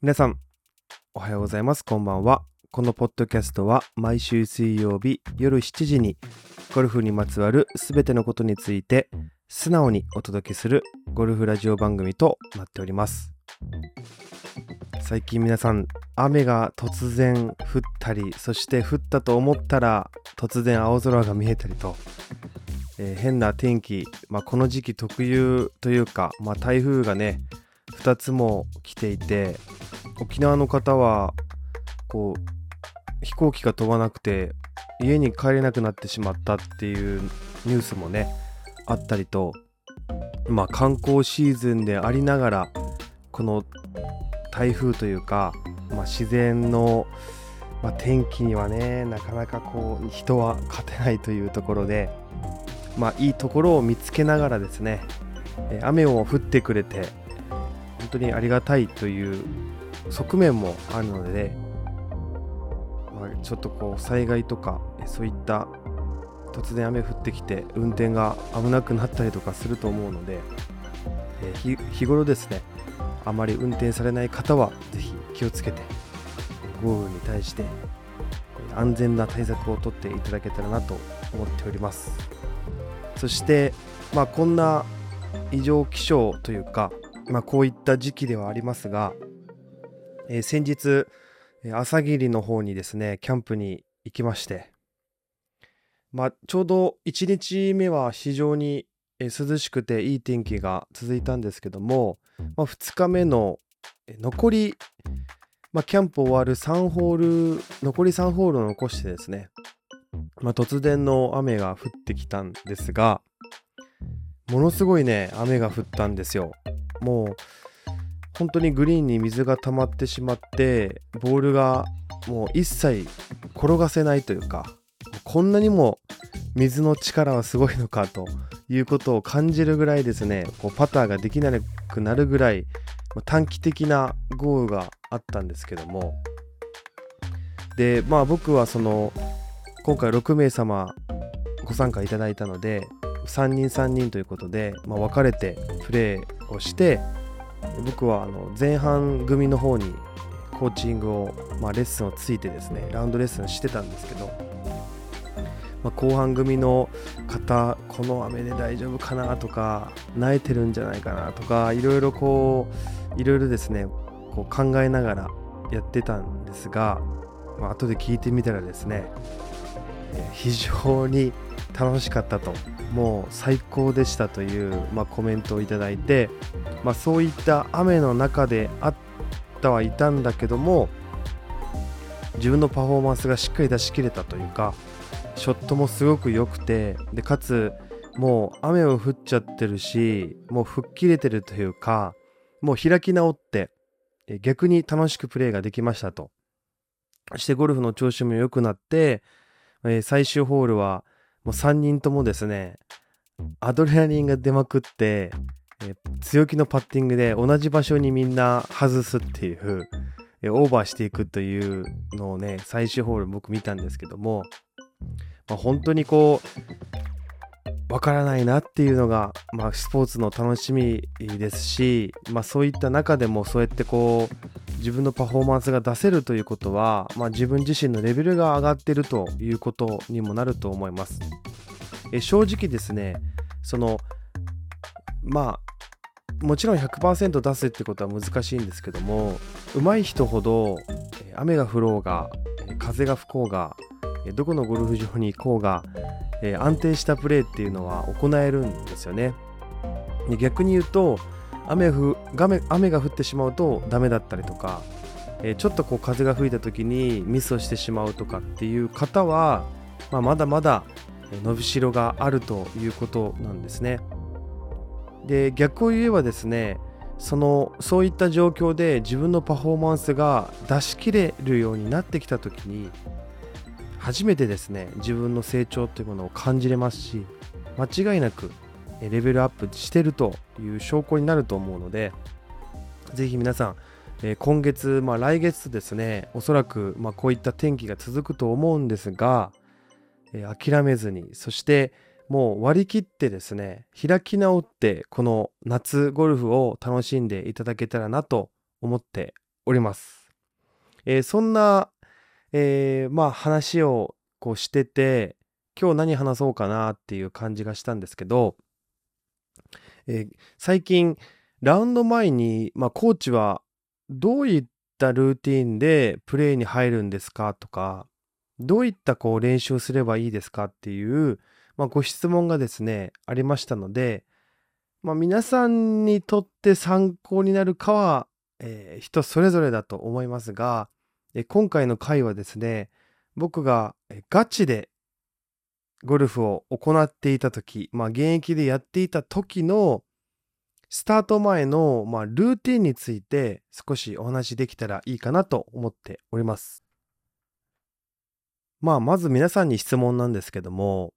皆さん、おはようございます。こんばんは。このポッドキャストは毎週水曜日夜7時にゴルフにまつわるすべてのことについて素直にお届けするゴルフラジオ番組となっております。最近皆さん、雨が突然降ったり、そして降ったと思ったら突然青空が見えたりと、えー変な天気、まあ、この時期特有というか、まあ、台風がね2つも来ていて沖縄の方はこう飛行機が飛ばなくて家に帰れなくなってしまったっていうニュースもねあったりとまあ観光シーズンでありながらこの台風というか、まあ、自然の、まあ、天気にはねなかなかこう人は勝てないというところでまあいいところを見つけながらですね雨を降ってくれて本当にありがたいという側面もあるので、まあ、ちょっとこう災害とかそういった突然雨降ってきて運転が危なくなったりとかすると思うので、えー日頃ですねあまり運転されない方はぜひ気をつけて豪雨に対して安全な対策をとっていただけたらなと思っております。そしてまあこんな異常気象というか、まあ、こういった時期ではありますが、えー先日朝霧の方にですねキャンプに行きまして、まあ、ちょうど1日目は非常に涼しくていい天気が続いたんですけども、まあ、2日目の残り、まあ、キャンプ終わる3ホール残り3ホールを残してですね、まあ、突然の雨が降ってきたんですがものすごいね雨が降ったんですよ。もう本当にグリーンに水が溜まってしまってボールがもう一切転がせないというかこんなにも水の力はすごいのかということを感じるぐらいですねこうパターができなくなるぐらい短期的な豪雨があったんですけども。でまあ僕はその今回6名様ご参加いただいたので3人3人ということで、まあ、分かれてプレーをして僕はあの前半組の方にコーチングを、まあ、レッスンをついてですねラウンドレッスンしてたんですけど、まあ、後半組の方この雨で大丈夫かなとか慣れてるんじゃないかなとかいろいろこういろいろですねこう考えながらやってたんですが、まあ後で聞いてみたらですね非常に楽しかったと。もう最高でしたという、まあ、コメントをいただいて、まあ、そういった雨の中であったはいたんだけども自分のパフォーマンスがしっかり出し切れたというかショットもすごく良くてでかつもう雨も降っちゃってるしもう吹っ切れてるというかもう開き直って逆に楽しくプレーができましたと。そしてゴルフの調子も良くなってえー最終ホールはもう3人ともですねアドレナリンが出まくって、えー強気のパッティングで同じ場所にみんな外すっていう、えーオーバーしていくというのをね最終ホール僕見たんですけども、まあ、本当にこうわからないなっていうのが、まあ、スポーツの楽しみですし、まあ、そういった中でもそうやってこう自分のパフォーマンスが出せるということは、まあ、自分自身のレベルが上がってるということにもなると思います。え正直ですねそのまあもちろん100%出すってことは難しいんですけども上手い人ほど雨が降ろうが風が吹こうがどこのゴルフ場に行こうが安定したプレーっていうのは行えるんですよね。逆に言うと雨ふ雨雨が降ってしまうとダメだったりとか、えーちょっとこう風が吹いた時にミスをしてしまうとかっていう方は、まあ、まだまだ伸びしろがあるということなんですね。で逆を言えばですねそのそういった状況で自分のパフォーマンスが出し切れるようになってきた時に初めてですね自分の成長というものを感じれますし間違いなくレベルアップしてるという証拠になると思うのでぜひ皆さんえ今月、まあ、来月ですねおそらく、ま、こういった天気が続くと思うんですが、え諦めずにそしてもう割り切ってですね開き直ってこの夏ゴルフを楽しんでいただけたらなと思っております。えー、そんな、えー、まあ話をこうしてて、今日何話そうかなっていう感じがしたんですけど、えー、最近、ラウンド前に、まあ、コーチはどういったルーティンでプレーに入るんですか？とか、どういったこう練習をすればいいですか？っていう、まあ、ご質問がですね、ありましたので、まあ、皆さんにとって参考になるかは、えー、人それぞれだと思いますが、え今回の回はですね、僕がガチでゴルフを行っていた時、まあ、現役でやっていた時のスタート前の、まあ、ルーティンについて少しお話できたらいいかなと思っております。まあ、まず皆さんに質問なんですけども、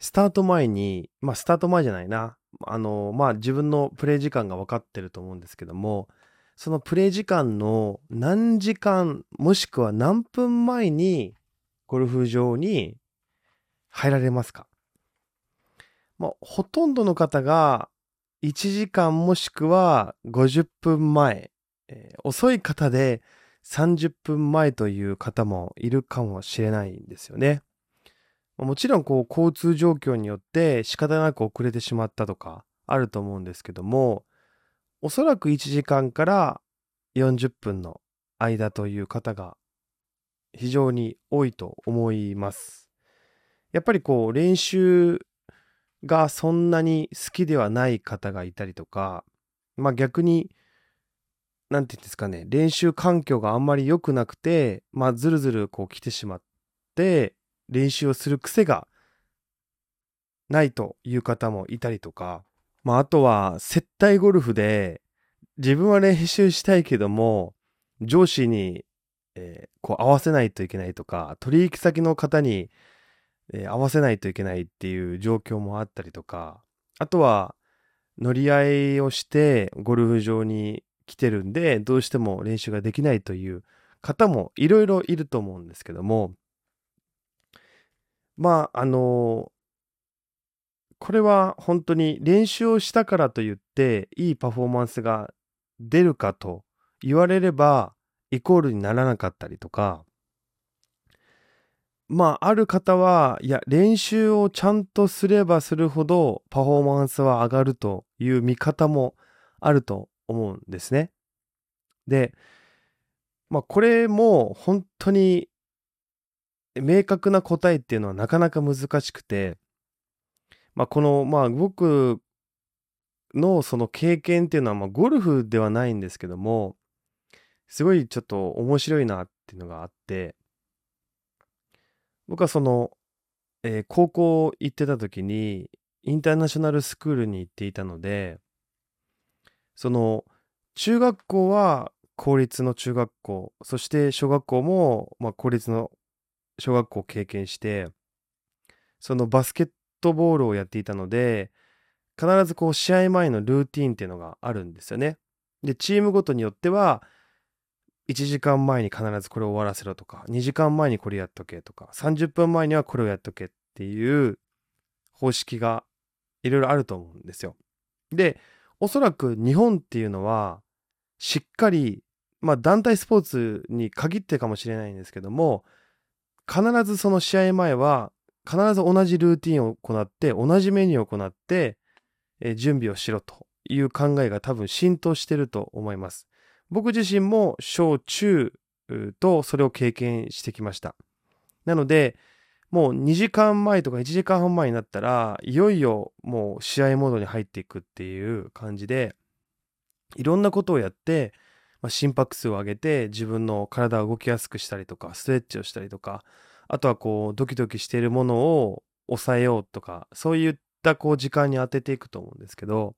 スタート前に、まあ、スタート前じゃないな。あの、まあ、自分のプレイ時間が分かってると思うんですけども、そのプレイ時間の何時間、もしくは何分前にゴルフ場に入られますか？まあ、ほとんどの方が1時間もしくは50分前、えー、遅い方で30分前という方もいるかもしれないんですよね。もちろんこう交通状況によって仕方なく遅れてしまったとかあると思うんですけども、おそらく1時間から40分の間という方が非常に多いと思います。やっぱりこう練習がそんなに好きではない方がいたりとか、まあ逆に、なんて言うんですかね、練習環境があんまり良くなくて、まあずるずるこう来てしまって、練習をする癖がないという方もいたりとか、まああとは接待ゴルフで自分は練習したいけども、上司に、えー、こう合わせないといけないとか、取引先の方にえー、合わせないといけないっていう状況もあったりとか、あとは乗り合いをしてゴルフ場に来てるんで、どうしても練習ができないという方もいろいろいると思うんですけども、まあ、あのこれは本当に練習をしたからといっていいパフォーマンスが出るかと言われればイコールにならなかったりとか、まあ、ある方は、いや、練習をちゃんとすればするほどパフォーマンスは上がるという見方もあると思うんですね。で、まあ、これも本当に明確な答えっていうのはなかなか難しくて、まあ、この、まあ、僕のその経験っていうのは、まあ、ゴルフではないんですけども、すごいちょっと面白いなっていうのがあって、僕はその、えー、高校行ってた時に、インターナショナルスクールに行っていたので、その、中学校は公立の中学校、そして小学校も、まあ、公立の小学校を経験して、そのバスケットボールをやっていたので、必ずこう試合前のルーティーンっていうのがあるんですよね。で、チームごとによっては、1時間前に必ずこれを終わらせろとか、2時間前にこれやっとけとか、30分前にはこれをやっとけっていう方式がいろいろあると思うんですよ。で、おそらく日本っていうのは、しっかり、まあ団体スポーツに限ってかもしれないんですけども、必ずその試合前は、必ず同じルーティンを行って、同じメニューを行って、準備をしろという考えが多分浸透してると思います。僕自身も小中とそれを経験してきました。なので、もう2時間前とか1時間半前になったら、いよいよもう試合モードに入っていくっていう感じで、いろんなことをやって、まあ、心拍数を上げて自分の体を動きやすくしたりとか、ストレッチをしたりとか、あとはこうドキドキしているものを抑えようとか、そういったこう時間に当てていくと思うんですけど、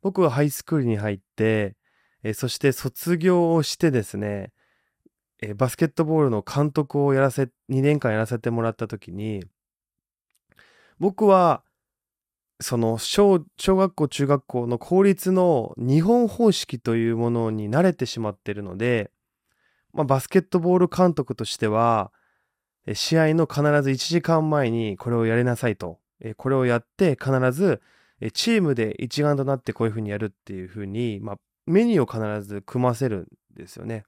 僕はハイスクールに入って、えそして卒業をしてですね、えバスケットボールの監督をやらせ、2年間やらせてもらった時に、僕は、その小小学校中学校の公立の日本方式というものに慣れてしまっているので、まあ、バスケットボール監督としては試合の必ず1時間前にこれをやりなさいとこれをやって必ずチームで一丸となってこういうふうにやるっていうふうに、まあ、メニューを必ず組ませるんですよね。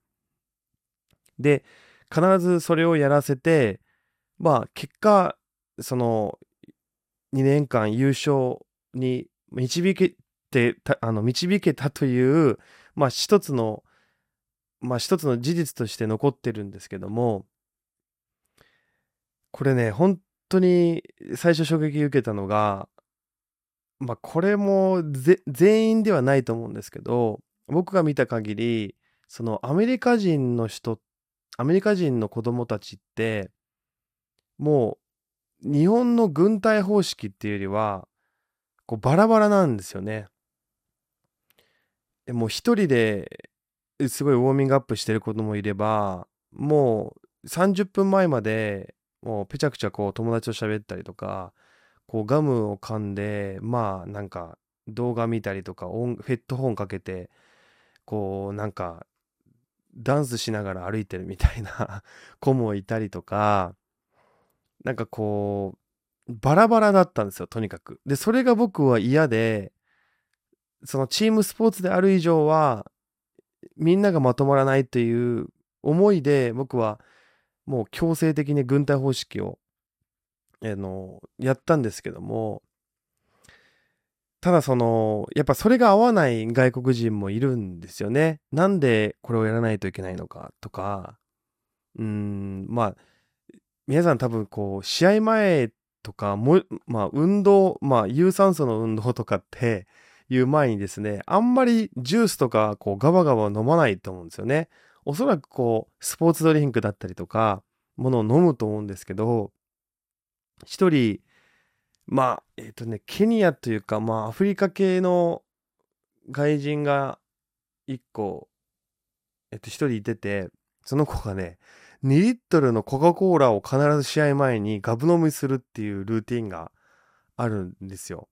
で、必ずそれをやらせて、まあ、結果、その、2年間優勝に導けてた、あの、導けたという、まあ、一つの、まあ、一つの事実として残ってるんですけども、これね、本当に最初衝撃受けたのが、まあ、これも全員ではないと思うんですけど、僕が見た限り、そのアメリカ人の人、アメリカ人の子供たちって、もう日本の軍隊方式っていうよりは、こうバラバラなんですよね。もう一人ですごいウォーミングアップしてる子供もいれば、もう30分前までもうぺちゃくちゃこう友達と喋ったりとか、こうガムを噛んで、まあなんか動画見たりとか音、ヘッドホンかけて、こうなんかダンスしながら歩いてるみたいな 子もいたりとか、なんかこう、バラバラだったんですよ、とにかく。で、それが僕は嫌で、そのチームスポーツである以上は、みんながまとまらないという思いで、僕はもう強制的に軍隊方式を、あの、やったんですけども、ただその、やっぱそれが合わない外国人もいるんですよね。なんでこれをやらないといけないのかとか、うーん、まあ、皆さん多分こう、試合前とかも、まあ運動、まあ有酸素の運動とかっていう前にですね、あんまりジュースとかこうガバガバ飲まないと思うんですよね。おそらくこう、スポーツドリンクだったりとか、ものを飲むと思うんですけど、一人、まあ、えっ、ー、とね、ケニアというか、まあ、アフリカ系の外人が一個、えっ、と、一人いてて、その子がね、2リットルのコカ・コーラを必ず試合前にガブ飲みするっていうルーティンがあるんですよ。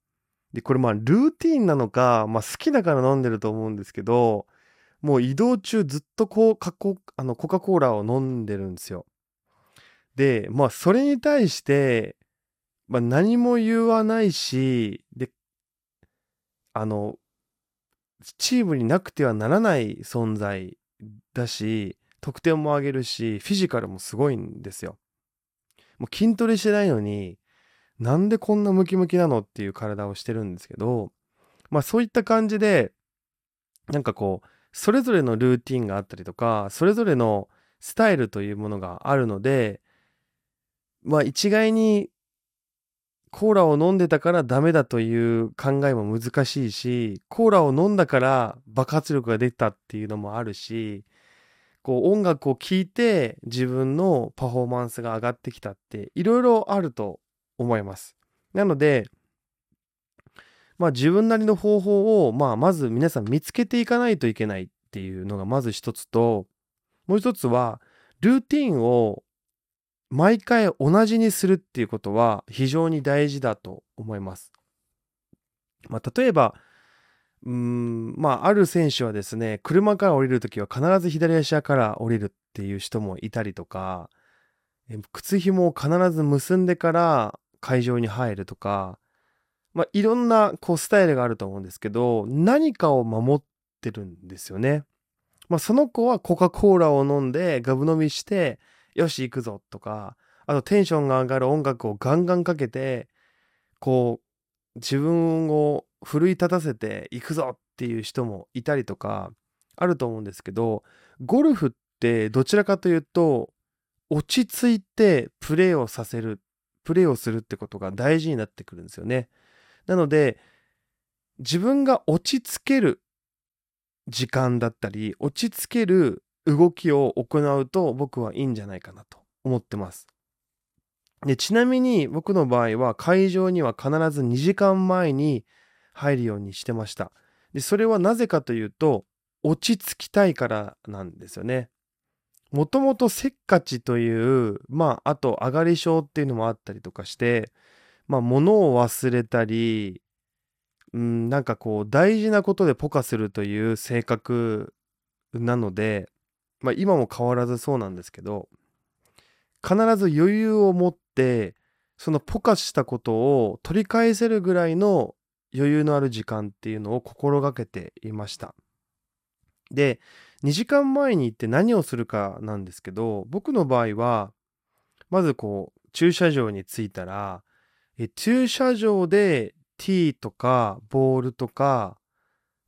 で、これまあルーティンなのか、まあ好きだから飲んでると思うんですけど、もう移動中ずっとこう、コあのコカ・コーラを飲んでるんですよ。で、まあそれに対して、まあ何も言わないし、で、あの、チームになくてはならない存在だし、得点も上げるし、フィジカルもすごいんですよ。もう筋トレしてないのに、なんでこんなムキムキなのっていう体をしてるんですけど、まあそういった感じで、なんかこう、それぞれのルーティンがあったりとか、それぞれのスタイルというものがあるので、まあ一概にコーラを飲んでたからダメだという考えも難しいし、コーラを飲んだから爆発力が出たっていうのもあるし、こう音楽を聴いて自分のパフォーマンスが上がってきたっていろいろあると思います。なので、まあ自分なりの方法を、まあまず皆さん見つけていかないといけないっていうのがまず一つと、もう一つは、ルーティンを毎回同じにするっていうことは非常に大事だと思います。まあ例えば、うーん、まあ、ある選手はですね、車から降りるときは必ず左足から降りるっていう人もいたりとか、靴紐を必ず結んでから会場に入るとか、まあ、いろんなこうスタイルがあると思うんですけど、何かを守ってるんですよね。まあ、その子はコカ・コーラを飲んでガブ飲みして、よし行くぞとか、あとテンションが上がる音楽をガンガンかけて、こう、自分を奮い立たせていくぞっていう人もいたりとかあると思うんですけどゴルフってどちらかというと落ち着いてプレーをさせるプレーをするってことが大事になってくるんですよね。なので自分が落ち着ける時間だったり落ち着ける動きを行うと僕はいいんじゃないかなと思ってますでちなみに僕の場合は会場には必ず2時間前に入るようにしてました。で、それはなぜかというと、落ち着きたいからなんですよね。もともとせっかちという、まあ、あと上がり症っていうのもあったりとかして、まあ、物を忘れたり、うん、なんかこう、大事なことでポカするという性格なので、まあ、今も変わらずそうなんですけど、必ず余裕を持って、そのポカしたことを取り返せるぐらいの余裕のある時間っていうのを心がけていました。で、2時間前に行って何をするかなんですけど、僕の場合は、まずこう、駐車場に着いたら、え駐車場でティーとかボールとか、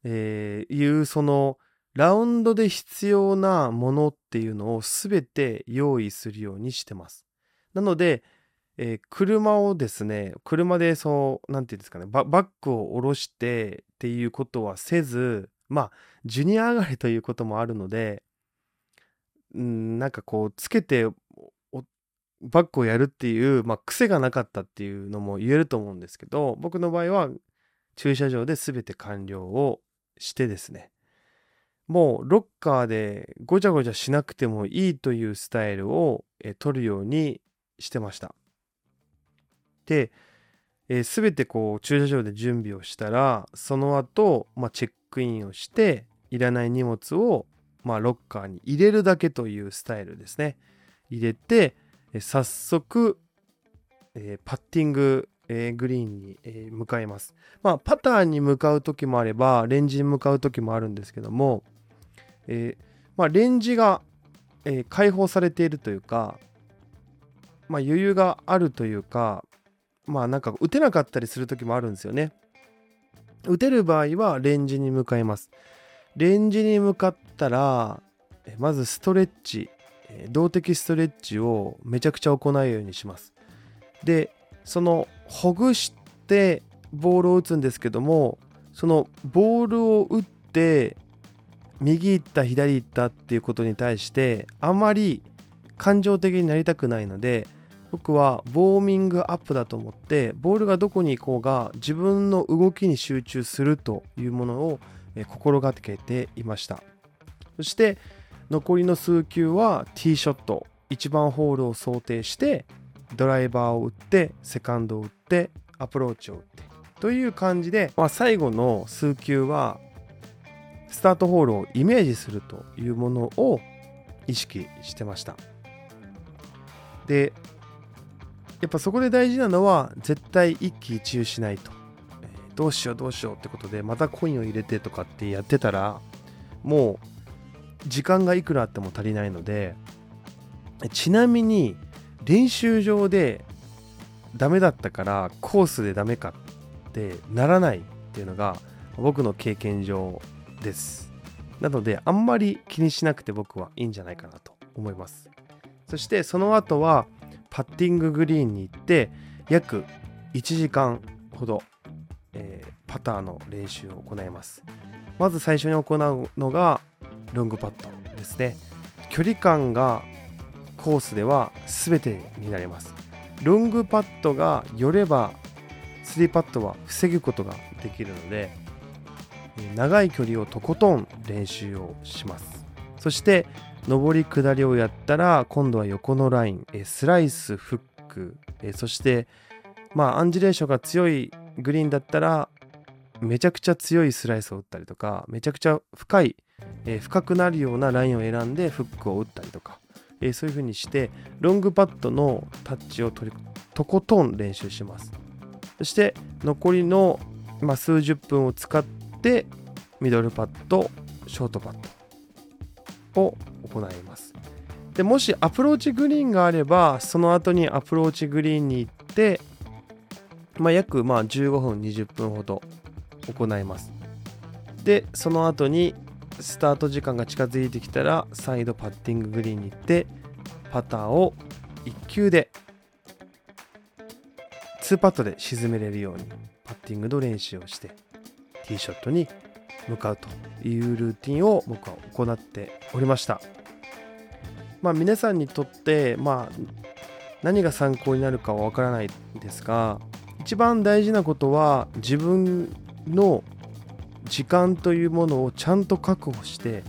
えーいうそのラウンドで必要なものっていうのをすべて用意するようにしてます。なので、えー車をですね、車でそう、なんていうんですかね、ババッグを下ろしてっていうことはせず、まあ、ジュニア上がりということもあるので、うん、なんかこう、つけてバッグをやるっていう、まあ、癖がなかったっていうのも言えると思うんですけど、僕の場合は駐車場で全て完了をしてですね、もうロッカーでごちゃごちゃしなくてもいいというスタイルを取るようにしてました。で、えー、全てこう駐車場で準備をしたら、その後、まあ、チェックインをして、いらない荷物を、まあ、ロッカーに入れるだけというスタイルですね。入れて、え早速、えー、パッティング、え、グリーンに、え、向かいます。まあ、パターに向かう時もあれば、レンジに向かう時もあるんですけども、えまあ、レンジが、え解放されているというか、まあ、余裕があるというか、まあなんか打てなかったりする時もあるんですよね。打てる場合はレンジに向かいます。レンジに向かったら、まずストレッチ、動的ストレッチをめちゃくちゃ行うようにします。で、そのほぐしてボールを打つんですけども、そのボールを打って右行った左行ったっていうことに対してあまり感情的になりたくないので僕はウォーミングアップだと思ってボールがどこに行こうが自分の動きに集中するというものを心がけていました。そして残りの数球はティーショット1番ホールを想定してドライバーを打ってセカンドを打ってアプローチを打ってという感じで、まあ、最後の数球はスタートホールをイメージするというものを意識してました。でやっぱそこで大事なのは絶対一喜一憂しないと、え、どうしようどうしようってことでまたコインを入れてとかってやってたらもう時間がいくらあっても足りないのでちなみに練習場でダメだったからコースでダメかってならないっていうのが僕の経験上です。なのであんまり気にしなくて僕はいいんじゃないかなと思います。そしてその後はパッティンググリーンに行って約1時間ほど、えー、パターの練習を行います。まず最初に行うのがロングパットですね。距離感がコースでは全てになります。ロングパットが寄れば3パットは防ぐことができるので長い距離をとことん練習をします。そして上り下りをやったら今度は横のラインスライスフック。そしてまあアンジュレーションが強いグリーンだったらめちゃくちゃ強いスライスを打ったりとかめちゃくちゃ深い、え深くなるようなラインを選んでフックを打ったりとか、えそういう風にしてロングパットのタッチをとりとことん練習します。そして残りの、まあ、数十分を使ってミドルパットショートパットを行います。でもしアプローチグリーンがあればその後にアプローチグリーンに行って、まあ、約まあ15分20分ほど行います。でその後にスタート時間が近づいてきたら再度パッティンググリーンに行ってパターを1球で2パットで沈めれるようにパッティングの練習をしてティーショットに向かうというルーティンを僕は行っておりました。まあ、皆さんにとって、まあ、何が参考になるかはわからないですが一番大事なことは自分の時間というものをちゃんと確保して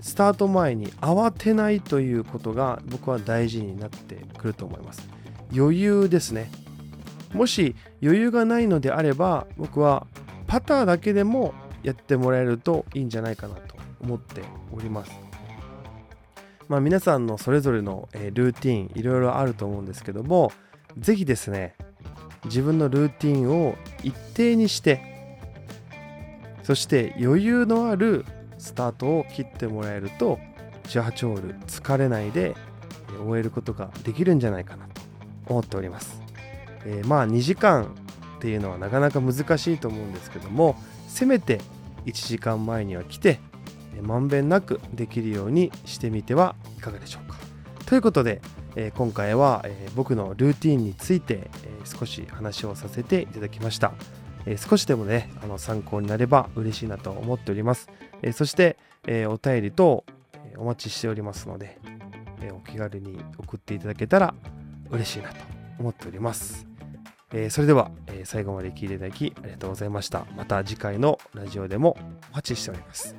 スタート前に慌てないということが僕は大事になってくると思います余裕ですねもし余裕がないのであれば僕はパターだけでもやってもらえるといいんじゃないかなと思っております。まあ、皆さんのそれぞれの、ルーティンいろいろあると思うんですけども是非ですね自分のルーティンを一定にしてそして余裕のあるスタートを切ってもらえると18ホール疲れないで終えることができるんじゃないかなと思っております、えー、まあ2時間っていうのはなかなか難しいと思うんですけどもせめて1時間前には来てまんべんなくできるようにしてみてはいかがでしょうか。ということで、え、今回は、え、僕のルーティンについて、え、少し話をさせていただきました、え少しでもねあの参考になれば嬉しいなと思っております、えそして、えお便りと、えお待ちしておりますので、えお気軽に送っていただけたら嬉しいなと思っております、えそれでは、え最後まで聴いていただきありがとうございました。また次回のラジオでもお待ちしております。